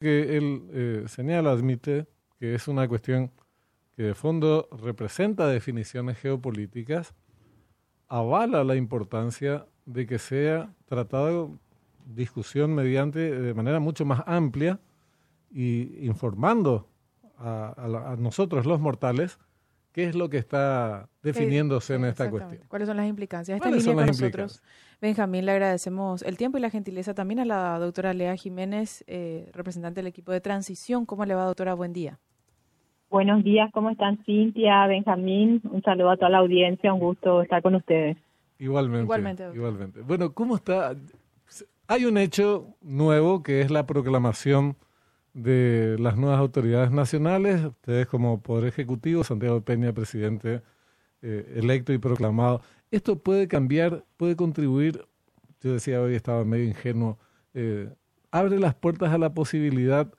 que él eh, señala, admite que es una cuestión que de fondo representa definiciones geopolíticas, avala la importancia de que sea tratado discusión mediante de manera mucho más amplia y informando a, nosotros los mortales qué es lo que está definiéndose en esta cuestión. ¿Cuáles son las implicancias? Esta línea con nosotros. Benjamín, le agradecemos el tiempo y la gentileza también a la doctora Lea Jiménez, eh, representante del equipo de transición. ¿Cómo le va, doctora? Buen día. Buenos días, ¿cómo están Cintia, Benjamín? Un saludo a toda la audiencia, un gusto estar con ustedes. Igualmente. Igualmente. igualmente. Bueno, ¿cómo está? Hay un hecho nuevo que es la proclamación de las nuevas autoridades nacionales. Ustedes como Poder Ejecutivo, Santiago Peña, presidente eh, electo y proclamado. Esto puede cambiar, puede contribuir, yo decía hoy estaba medio ingenuo, eh, abre las puertas a la posibilidad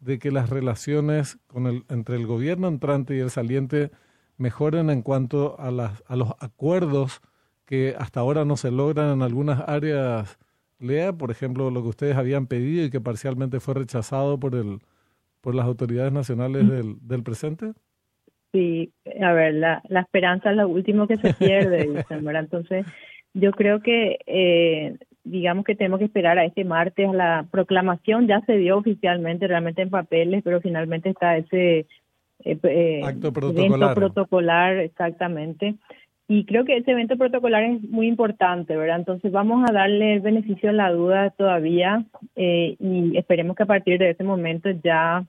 de que las relaciones con el, entre el gobierno entrante y el saliente mejoren en cuanto a, las, a los acuerdos que hasta ahora no se logran en algunas áreas lea, por ejemplo, lo que ustedes habían pedido y que parcialmente fue rechazado por el por las autoridades nacionales del, del presente? Sí, a ver, la, la esperanza es lo último que se pierde, dicen, Entonces, yo creo que, eh, digamos que tenemos que esperar a este martes, a la proclamación ya se dio oficialmente, realmente en papeles, pero finalmente está ese eh, eh acto protocolar. protocolar, exactamente. Y creo que ese evento protocolar es muy importante, ¿verdad? Entonces vamos a darle el beneficio de la duda todavía eh, y esperemos que a partir de ese momento ya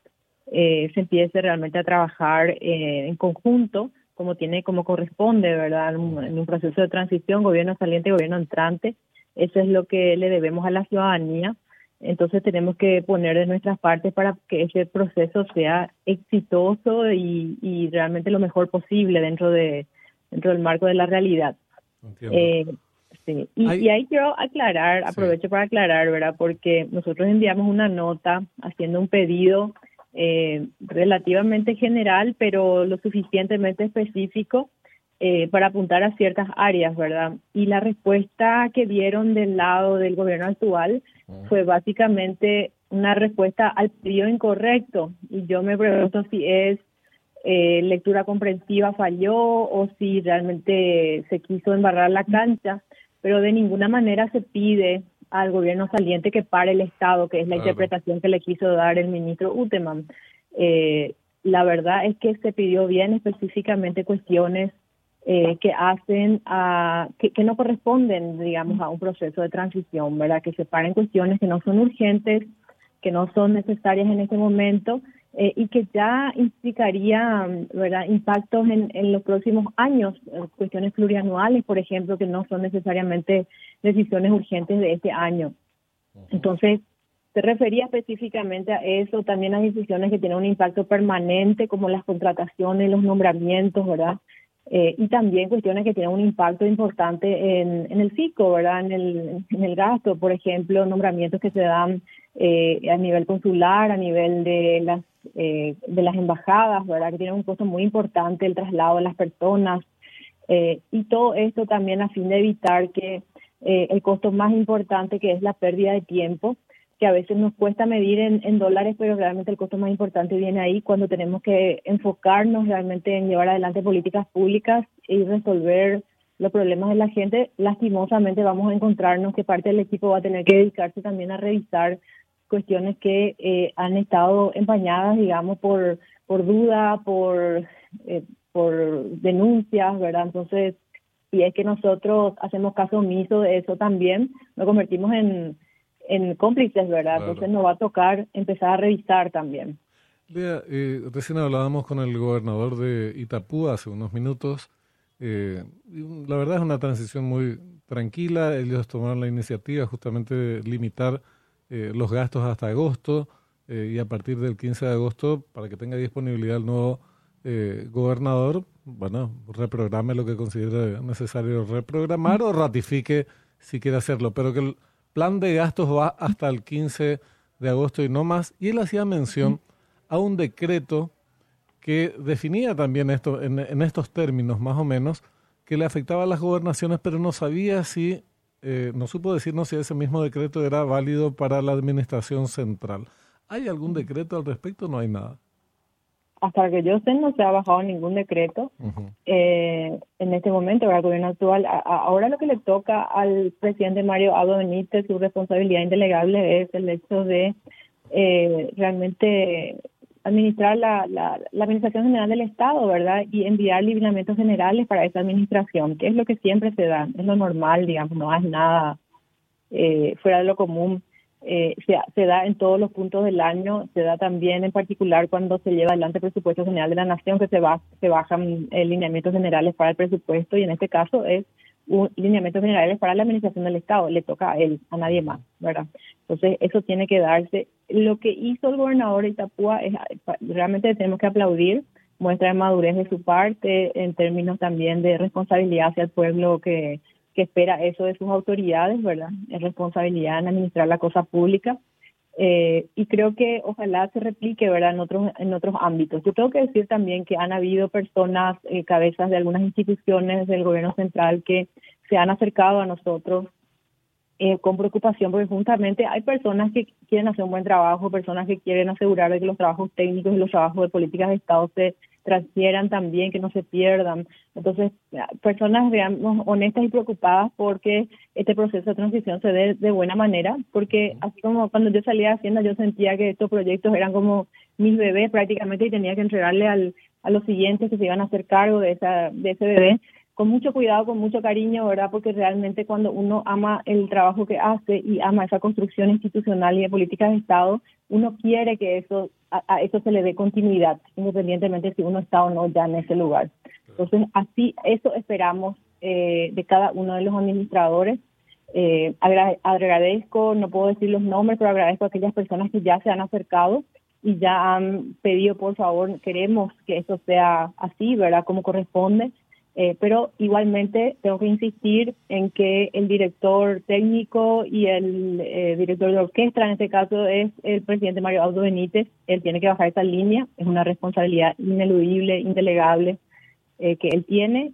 eh, se empiece realmente a trabajar eh, en conjunto, como tiene, como corresponde, ¿verdad? En un, proceso de transición, gobierno saliente, gobierno entrante. Eso es lo que le debemos a la ciudadanía. Entonces tenemos que poner de nuestras partes para que ese proceso sea exitoso y, y realmente lo mejor posible dentro de dentro del marco de la realidad. Eh, sí. y, ahí quiero aclarar, aprovecho para aclarar, ¿verdad? Porque nosotros enviamos una nota haciendo un pedido eh, relativamente general, pero lo suficientemente específico eh, para apuntar a ciertas áreas, ¿verdad? Y la respuesta que dieron del lado del gobierno actual fue básicamente una respuesta al pedido incorrecto. Y yo me pregunto si es eh, lectura comprensiva falló o si realmente se quiso embarrar la cancha, pero de ninguna manera se pide al gobierno saliente que pare el Estado, que es la interpretación que le quiso dar el ministro Uteman. Eh, la verdad es que se pidió bien específicamente cuestiones eh, que hacen a, que, que, no corresponden, digamos, a un proceso de transición, ¿verdad? Que se paren cuestiones que no son urgentes, que no son necesarias en este momento eh, y que ya implicaría ¿verdad? impactos en, en los próximos años, eh, cuestiones plurianuales, por ejemplo, que no son necesariamente decisiones urgentes de este año. Entonces, se refería específicamente a eso, también a decisiones que tienen un impacto permanente, como las contrataciones, los nombramientos, ¿verdad? Eh, y también cuestiones que tienen un impacto importante en, en el FICO, ¿verdad? En el, en el gasto, por ejemplo, nombramientos que se dan eh, a nivel consular, a nivel de las eh, de las embajadas, ¿verdad? Que tienen un costo muy importante el traslado de las personas eh, y todo esto también a fin de evitar que eh, el costo más importante que es la pérdida de tiempo, que a veces nos cuesta medir en, en dólares, pero realmente el costo más importante viene ahí cuando tenemos que enfocarnos realmente en llevar adelante políticas públicas y resolver los problemas de la gente, lastimosamente vamos a encontrarnos que parte del equipo va a tener que dedicarse también a revisar cuestiones que eh, han estado empañadas, digamos, por, por duda, por, eh, por denuncias, ¿verdad? Entonces, si es que nosotros hacemos caso omiso de eso también, nos convertimos en, en cómplices, ¿verdad? Entonces nos va a tocar empezar a revisar también. Lea, eh, recién hablábamos con el gobernador de Itapú hace unos minutos. Eh, la verdad es una transición muy tranquila. Ellos tomaron la iniciativa justamente de limitar eh, los gastos hasta agosto eh, y a partir del 15 de agosto, para que tenga disponibilidad el nuevo eh, gobernador, bueno, reprograme lo que considere necesario reprogramar o ratifique si quiere hacerlo, pero que el plan de gastos va hasta el 15 de agosto y no más. Y él hacía mención a un decreto que definía también esto en, en estos términos, más o menos, que le afectaba a las gobernaciones, pero no sabía si eh, no supo decirnos si ese mismo decreto era válido para la administración central. ¿Hay algún decreto al respecto? No hay nada hasta que yo sé no se ha bajado ningún decreto eh, en este momento, el gobierno actual. ahora lo que le toca al presidente Mario Abdo Benítez, su responsabilidad indelegable es el hecho de eh, realmente administrar la, la, Administración General del Estado, ¿verdad? Y enviar lineamientos generales para esa administración, que es lo que siempre se da, es lo normal, digamos, no es nada eh, fuera de lo común eh, se, da en todos los puntos del año, se da también en particular cuando se lleva adelante el presupuesto general de la nación, que se, va, se bajan eh, lineamientos generales para el presupuesto y en este caso es un lineamientos generales para la administración del Estado, le toca a él, a nadie más, ¿verdad? Entonces eso tiene que darse. Lo que hizo el gobernador de Itapúa es realmente tenemos que aplaudir, muestra de madurez de su parte en términos también de responsabilidad hacia el pueblo que que espera eso de sus autoridades, ¿verdad? Es responsabilidad en administrar la cosa pública. Eh, y creo que ojalá se replique, ¿verdad?, en otros, en otros ámbitos. Yo tengo que decir también que han habido personas, eh, cabezas de algunas instituciones del gobierno central que se han acercado a nosotros eh, con preocupación, porque justamente hay personas que quieren hacer un buen trabajo, personas que quieren asegurar de que los trabajos técnicos y los trabajos de políticas de Estado se transfieran también, que no se pierdan. Entonces, personas, digamos, honestas y preocupadas porque este proceso de transición se dé de buena manera, porque así como cuando yo salía de Hacienda, yo sentía que estos proyectos eran como mis bebés prácticamente y tenía que entregarle al, a los siguientes que se iban a hacer cargo de, esa, de ese bebé con mucho cuidado, con mucho cariño, ¿verdad? Porque realmente cuando uno ama el trabajo que hace y ama esa construcción institucional y de políticas de Estado, uno quiere que eso a, eso se le dé continuidad, independientemente si uno está o no ya en ese lugar. Entonces, así, eso esperamos eh, de cada uno de los administradores. Eh, agradezco, no puedo decir los nombres, pero agradezco a aquellas personas que ya se han acercado y ya han pedido, por favor, queremos que eso sea así, ¿verdad? Como corresponde. Eh, pero igualmente tengo que insistir en que el director técnico y el eh, director de orquesta, en este caso es el presidente Mario Audo Benítez, él tiene que bajar esa línea, es una responsabilidad ineludible, indelegable eh, que él tiene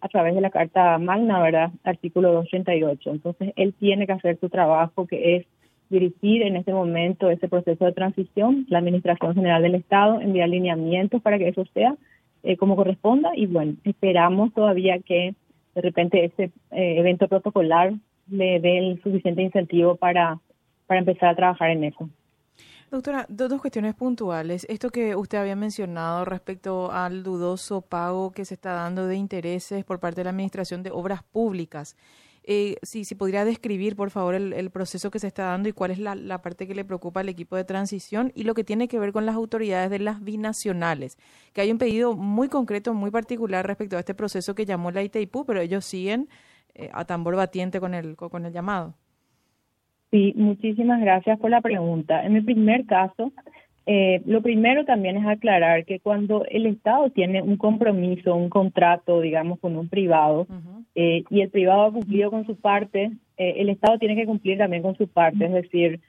a través de la Carta Magna, ¿verdad? Artículo 238. Entonces, él tiene que hacer su trabajo, que es dirigir en este momento ese proceso de transición, la Administración General del Estado, enviar lineamientos para que eso sea eh, como corresponda y bueno, esperamos todavía que de repente ese eh, evento protocolar le dé el suficiente incentivo para, para empezar a trabajar en eso. Doctora, dos, cuestiones puntuales. Esto que usted había mencionado respecto al dudoso pago que se está dando de intereses por parte de la Administración de Obras Públicas. Eh, si, si podría describir, por favor, el, proceso que se está dando y cuál es la, parte que le preocupa al equipo de transición y lo que tiene que ver con las autoridades de las binacionales, que hay un pedido muy concreto, muy particular respecto a este proceso que llamó la ITIPU, pero ellos siguen eh, a tambor batiente con el, con el llamado. Sí, muchísimas gracias por la pregunta. En el primer caso, eh, lo primero también es aclarar que cuando el Estado tiene un compromiso, un contrato, digamos, con un privado, eh, y el privado ha cumplido con su parte, eh, el Estado tiene que cumplir también con su parte. Es decir,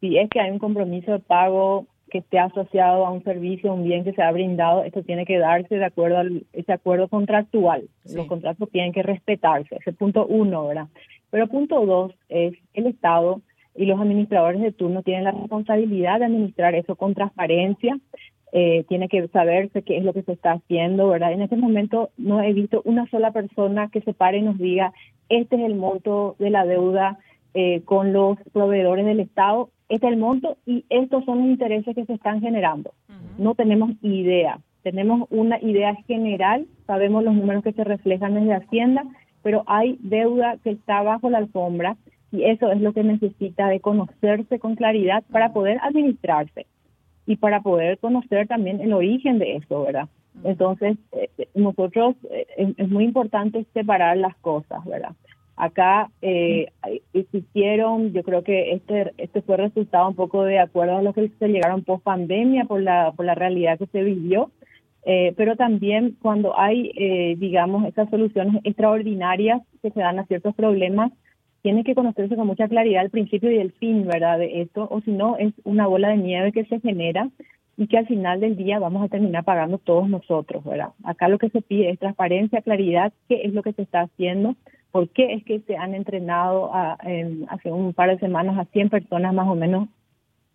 si es que hay un compromiso de pago que esté asociado a un servicio, un bien que se ha brindado, esto tiene que darse de acuerdo a ese acuerdo contractual. Los contratos tienen que respetarse. Ese punto uno, ¿verdad? Pero punto dos es el Estado y los administradores de turno tienen la responsabilidad de administrar eso con transparencia, eh, tiene que saberse qué es lo que se está haciendo, ¿verdad? En este momento no he visto una sola persona que se pare y nos diga, este es el monto de la deuda eh, con los proveedores del Estado, este es el monto y estos son los intereses que se están generando. No tenemos idea, tenemos una idea general, sabemos los números que se reflejan desde Hacienda, pero hay deuda que está bajo la alfombra y eso es lo que necesita de conocerse con claridad para poder administrarse y para poder conocer también el origen de eso, ¿verdad? Entonces, eh, nosotros eh, es, muy importante separar las cosas, ¿verdad? Acá eh, existieron, yo creo que este este fue resultado un poco de acuerdo a lo que se llegaron post pandemia por la por la realidad que se vivió, eh, pero también cuando hay, digamos, esas soluciones extraordinarias que se dan a ciertos problemas, tiene que conocerse con mucha claridad el principio y el fin, ¿verdad? De esto, o si no, es una bola de nieve que se genera y que al final del día vamos a terminar pagando todos nosotros, ¿verdad? Acá lo que se pide es transparencia, claridad, qué es lo que se está haciendo, por qué es que se han entrenado a, hace un par de semanas a 100 personas más o menos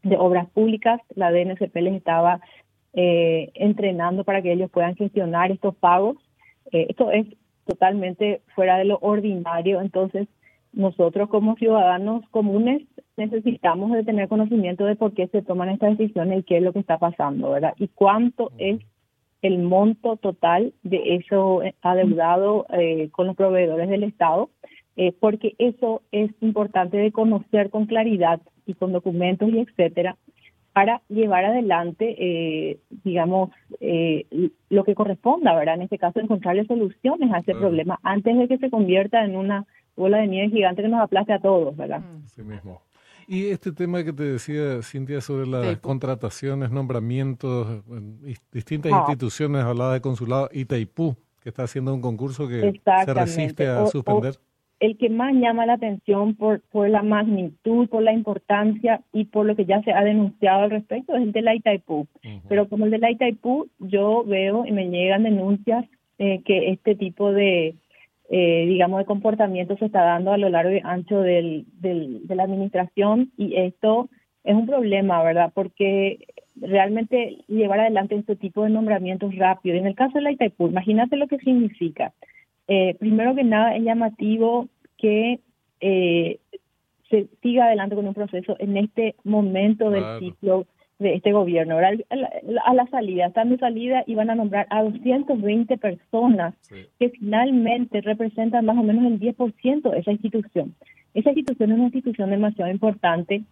de Obras Públicas, la DNCP les estaba eh, entrenando para que ellos puedan gestionar estos pagos. Eh, esto es totalmente fuera de lo ordinario, entonces nosotros como ciudadanos comunes necesitamos de tener conocimiento de por qué se toman estas decisiones y qué es lo que está pasando, ¿verdad? Y cuánto es el monto total de eso adeudado eh, con los proveedores del Estado, eh, porque eso es importante de conocer con claridad y con documentos y etcétera, para llevar adelante, eh, digamos, eh, lo que corresponda, ¿verdad? En este caso, encontrarle soluciones a ese problema antes de que se convierta en una bola de nieve gigante que nos aplaste a todos, ¿verdad? Mm. Sí mismo. Y este tema que te decía, Cintia, sobre las contrataciones, nombramientos, distintas ah. instituciones, hablaba de consulado, Itaipú, que está haciendo un concurso que se resiste a suspender el que más llama la atención por, por la magnitud, por la importancia y por lo que ya se ha denunciado al respecto es el de la Itaipú. Pero como el de la Itaipú, yo veo y me llegan denuncias eh, que este tipo de, eh, digamos, de comportamiento se está dando a lo largo y ancho del, del, de la administración y esto es un problema, ¿verdad? Porque realmente llevar adelante este tipo de nombramientos rápido. En el caso de la Itaipú, imagínate lo que significa. Eh, primero que nada, es llamativo que eh, se siga adelante con un proceso en este momento del ciclo de este gobierno. A, la, salida, están de salida y van a nombrar a 220 personas que finalmente representan más o menos el 10% de esa institución. Esa institución es una institución demasiado importante.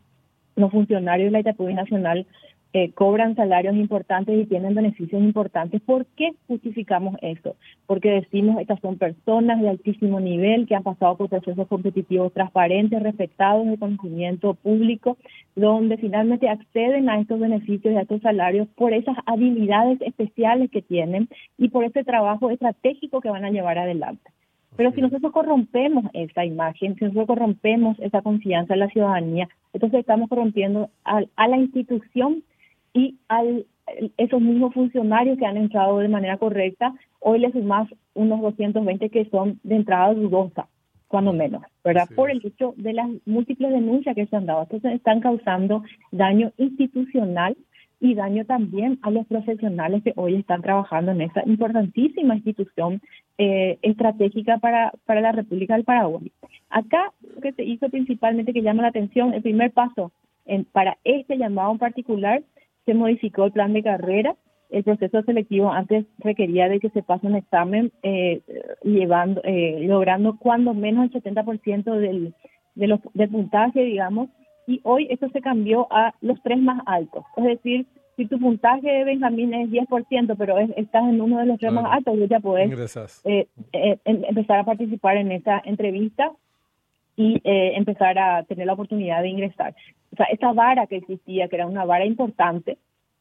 Los funcionarios de la Itapú Nacional eh, cobran salarios importantes y tienen beneficios importantes. ¿Por qué justificamos eso? Porque decimos estas son personas de altísimo nivel que han pasado por procesos competitivos transparentes, respetados de conocimiento público, donde finalmente acceden a estos beneficios y a estos salarios por esas habilidades especiales que tienen y por ese trabajo estratégico que van a llevar adelante. Pero si nosotros corrompemos esa imagen, si nosotros corrompemos esa confianza en la ciudadanía, entonces estamos corrompiendo a la institución y al esos mismos funcionarios que han entrado de manera correcta, hoy les sumas unos 220 que son de entrada dudosa, cuando menos, ¿verdad? Por el hecho de las múltiples denuncias que se han dado. Entonces están causando daño institucional y daño también a los profesionales que hoy están trabajando en esa importantísima institución eh, estratégica para, para la República del Paraguay. Acá lo que se hizo principalmente que llama la atención, el primer paso en, para este llamado en particular se modificó el plan de carrera. El proceso selectivo antes requería de que se pase un examen eh, llevando, eh, logrando cuando menos el 70% del, de los, del puntaje, digamos, y hoy esto se cambió a los tres más altos. Es decir, si tu puntaje de Benjamín es 10%, pero estás en uno de los tres más altos, ya puedes eh, eh, em, empezar a participar en esa entrevista y eh, empezar a tener la oportunidad de ingresar. O sea, esa vara que existía, que era una vara importante,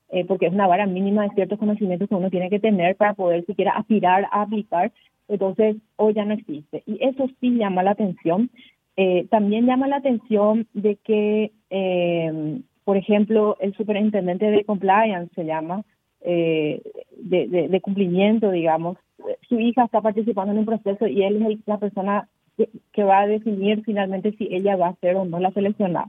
eh, porque es una vara mínima de ciertos conocimientos que uno tiene que tener para poder siquiera aspirar a aplicar, entonces hoy ya no existe. Y eso sí llama la atención. Eh, también llama la atención de que, por ejemplo, el superintendente de compliance se llama, de, de, cumplimiento, digamos, su hija está participando en un proceso y él es la persona que, va a definir finalmente si ella va a ser o no la seleccionada.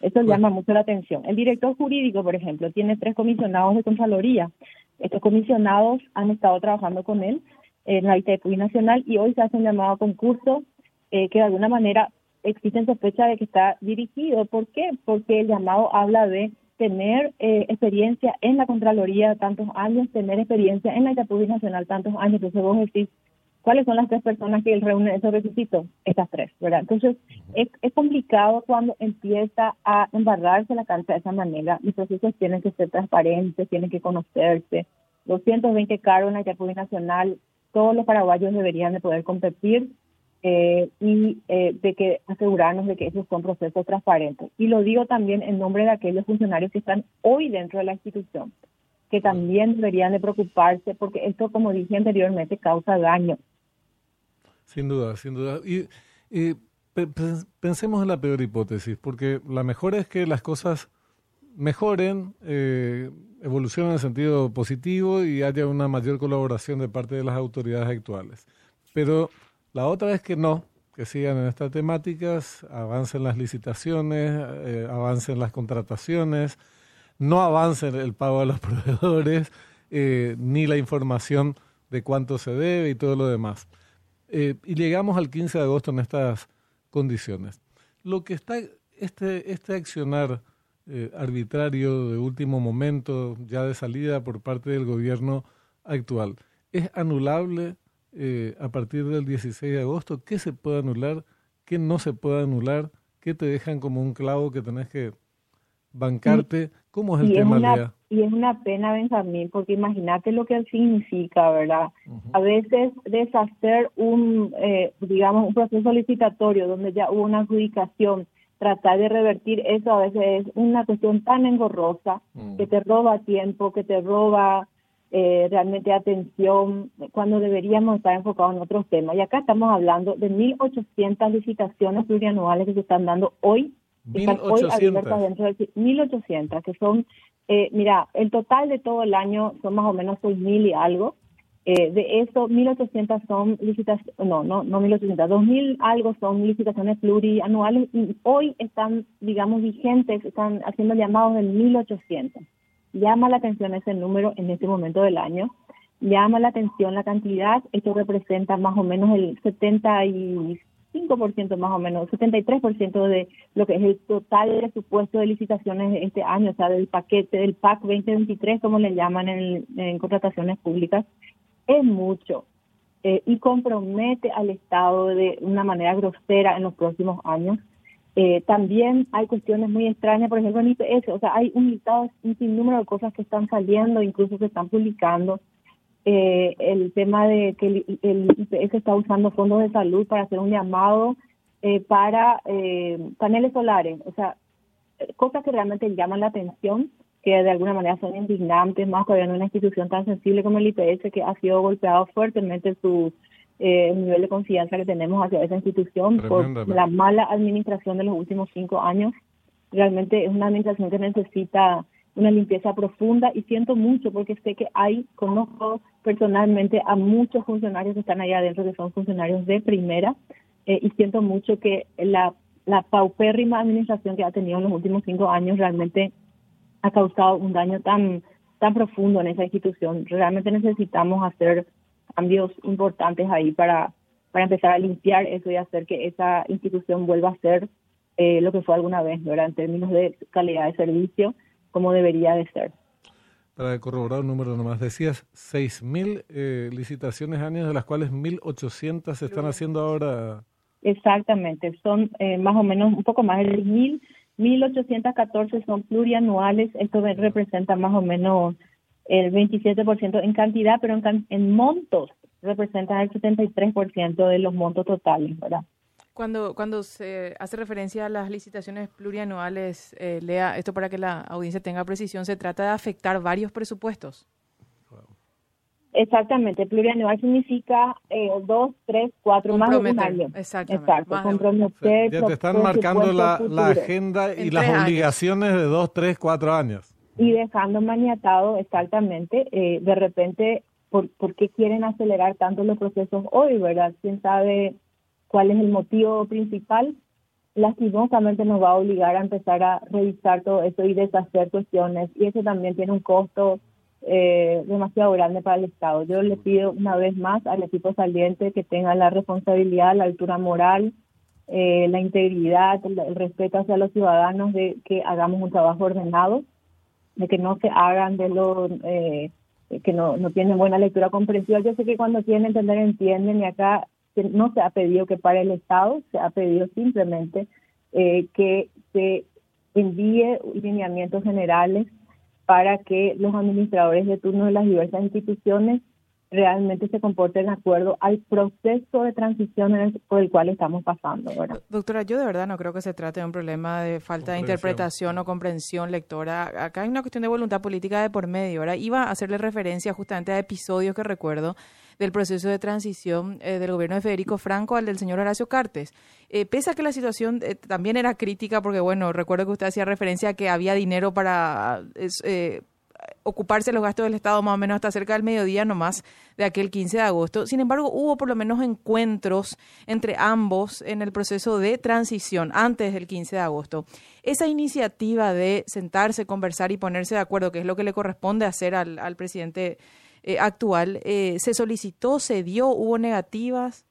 Eso llama mucho la atención. El director jurídico, por ejemplo, tiene tres comisionados de Contraloría. Estos comisionados han estado trabajando con él en la ITEPUI Nacional y hoy se hace un llamado a concurso eh, que de alguna manera existe sospecha de que está dirigido. ¿Por qué? Porque el llamado habla de tener eh, experiencia en la Contraloría tantos años, tener experiencia en la ITEPUI Nacional tantos años. Entonces vos decís, ¿Cuáles son las tres personas que reúnen esos requisitos? Estas tres, ¿verdad? Entonces, es, es complicado cuando empieza a embarrarse la cancha de esa manera. Los procesos tienen que ser transparentes, tienen que conocerse. 220 cargos en la República Nacional, todos los paraguayos deberían de poder competir eh, y eh, de que asegurarnos de que esos son procesos transparentes. Y lo digo también en nombre de aquellos funcionarios que están hoy dentro de la institución, que también deberían de preocuparse porque esto, como dije anteriormente, causa daño sin duda, sin duda. Y, pensemos en la peor hipótesis, porque la mejor es que las cosas mejoren, eh, evolucionen en sentido positivo y haya una mayor colaboración de parte de las autoridades actuales. Pero la otra es que no, que sigan en estas temáticas, avancen las licitaciones, eh, avancen las contrataciones, no avancen el pago a los proveedores, eh, ni la información de cuánto se debe y todo lo demás. Eh, y llegamos al 15 de agosto en estas condiciones. Lo que está, este, este accionar arbitrario de último momento, ya de salida por parte del gobierno actual, ¿es anulable eh, a partir del 16 de agosto, qué se puede anular, qué no se puede anular, qué te dejan como un clavo que tenés que bancarte. ¿Cómo es el tema, una, Y es una pena, Benjamín, porque imagínate lo que significa, ¿verdad? A veces deshacer un, eh, digamos, un proceso licitatorio donde ya hubo una adjudicación, tratar de revertir eso a veces es una cuestión tan engorrosa mm. que te roba tiempo, que te roba eh, realmente atención cuando deberíamos estar enfocados en otros temas. Y acá estamos hablando de 1.800 licitaciones plurianuales que se están dando hoy. 1.800. que son, eh, mira, el total de todo el año son más o menos 6.000 y algo. Eh, de eso, 1.800 son licitaciones, no, no, no 1.800, 2.000 algo son licitaciones plurianuales y hoy están, digamos, vigentes, están haciendo llamados de 1.800 llama la atención ese número en este momento del año, llama la atención la cantidad, esto representa más o menos el 75% más o menos, 73% de lo que es el total presupuesto de licitaciones de este año, o sea, del paquete, del PAC 2023, como le llaman en, en contrataciones públicas, es mucho. Eh, y compromete al Estado de una manera grosera en los próximos años. Eh, también hay cuestiones muy extrañas, por ejemplo, en IPS, o sea, hay un listado, un sinnúmero de cosas que están saliendo, incluso se están publicando. Eh, el tema de que el, IPS está usando fondos de salud para hacer un llamado eh, para paneles solares, o sea, cosas que realmente llaman la atención, que de alguna manera son indignantes, más todavía en una institución tan sensible como el IPS, que ha sido golpeado fuertemente su eh, el nivel de confianza que tenemos hacia esa institución por la mala administración de los últimos cinco años. Realmente es una administración que necesita una limpieza profunda y siento mucho porque sé que hay, conozco personalmente a muchos funcionarios que están ahí adentro que son funcionarios de primera eh, y siento mucho que la, la paupérrima administración que ha tenido en los últimos cinco años realmente ha causado un daño tan tan profundo en esa institución. Realmente necesitamos hacer cambios importantes ahí para, para empezar a limpiar eso y hacer que esa institución vuelva a ser eh, lo que fue alguna vez, ¿verdad? En términos de calidad de servicio, como debería de ser. Para corroborar un número nomás, decías 6.000 eh, licitaciones años, de las cuales 1.800 se están haciendo ahora. Exactamente, son eh, más o menos un poco más de 1.000, 1.814 son plurianuales, esto representa más o menos el 27% en cantidad, pero en, en montos representan el 73% de los montos totales, ¿verdad? Cuando, cuando se hace referencia a las licitaciones plurianuales, eh, Lea, esto para que la audiencia tenga precisión, se trata de afectar varios presupuestos. Exactamente, plurianual significa eh, dos, tres, cuatro, más de un año. Exactamente. Exacto, comprometer. Ya te están marcando la, la, agenda y las obligaciones de dos, tres, cuatro años y dejando maniatado exactamente, eh, de repente, por, ¿por qué quieren acelerar tanto los procesos hoy, verdad? ¿Quién sabe cuál es el motivo principal? Lastimosamente nos va a obligar a empezar a revisar todo eso y deshacer cuestiones, y eso también tiene un costo eh, demasiado grande para el Estado. Yo le pido una vez más al equipo saliente que tenga la responsabilidad, la altura moral, eh, la integridad, el respeto hacia los ciudadanos de que hagamos un trabajo ordenado de que no se hagan de lo eh, que no, no tienen buena lectura comprensiva. Yo sé que cuando quieren entender entienden y acá no se ha pedido que para el Estado, se ha pedido simplemente eh, que se envíe lineamientos generales para que los administradores de turno de las diversas instituciones realmente se comporte de acuerdo al proceso de transición por el cual estamos pasando. Doctora, yo de verdad no creo que se trate de un problema de falta de interpretación o comprensión lectora. Acá hay una cuestión de voluntad política de por medio. Ahora iba a hacerle referencia justamente a episodios que recuerdo del proceso de transición eh, del gobierno de Federico Franco al del señor Horacio Cartes. Eh, pese a que la situación eh, también era crítica, porque bueno, recuerdo que usted hacía referencia a que había dinero para ocuparse los gastos del Estado más o menos hasta cerca del mediodía nomás de aquel 15 de agosto. Sin embargo, hubo por lo menos encuentros entre ambos en el proceso de transición antes del 15 de agosto. Esa iniciativa de sentarse, conversar y ponerse de acuerdo, que es lo que le corresponde hacer al, al presidente eh, actual, eh, ¿se solicitó, se dio, hubo negativas?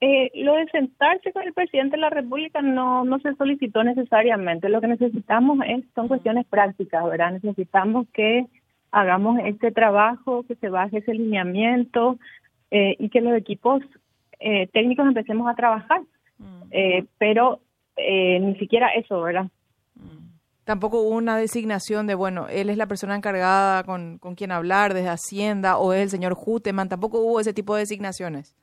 Eh, lo de sentarse con el presidente de la República no, no se solicitó necesariamente. Lo que necesitamos es, son cuestiones prácticas, ¿verdad? Necesitamos que hagamos este trabajo, que se baje ese lineamiento eh, y que los equipos eh, técnicos empecemos a trabajar. Mm. Eh, pero eh, ni siquiera eso, ¿verdad? Mm. Tampoco hubo una designación de, bueno, él es la persona encargada con, con quien hablar desde Hacienda o es el señor Juteman. Tampoco hubo ese tipo de designaciones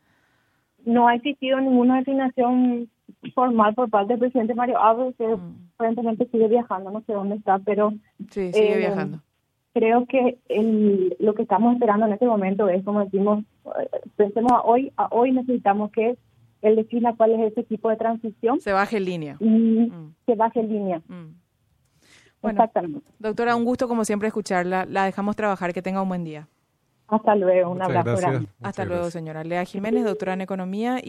no ha existido ninguna designación formal por parte del presidente Mario Abdo, que mm. aparentemente sigue viajando, no sé dónde está, pero... Sí, sigue eh, viajando. Creo que el, lo que estamos esperando en este momento es, como decimos, eh, pensemos a hoy, a hoy necesitamos que él defina cuál es ese tipo de transición. Se baje en línea. Y mm. se baje en línea. Mm. Bueno, Exactamente. Doctora, un gusto como siempre escucharla. La dejamos trabajar. Que tenga un buen día. Hasta luego, un abrazo. Hasta luego, señora. Lea Jiménez, doctora en Economía.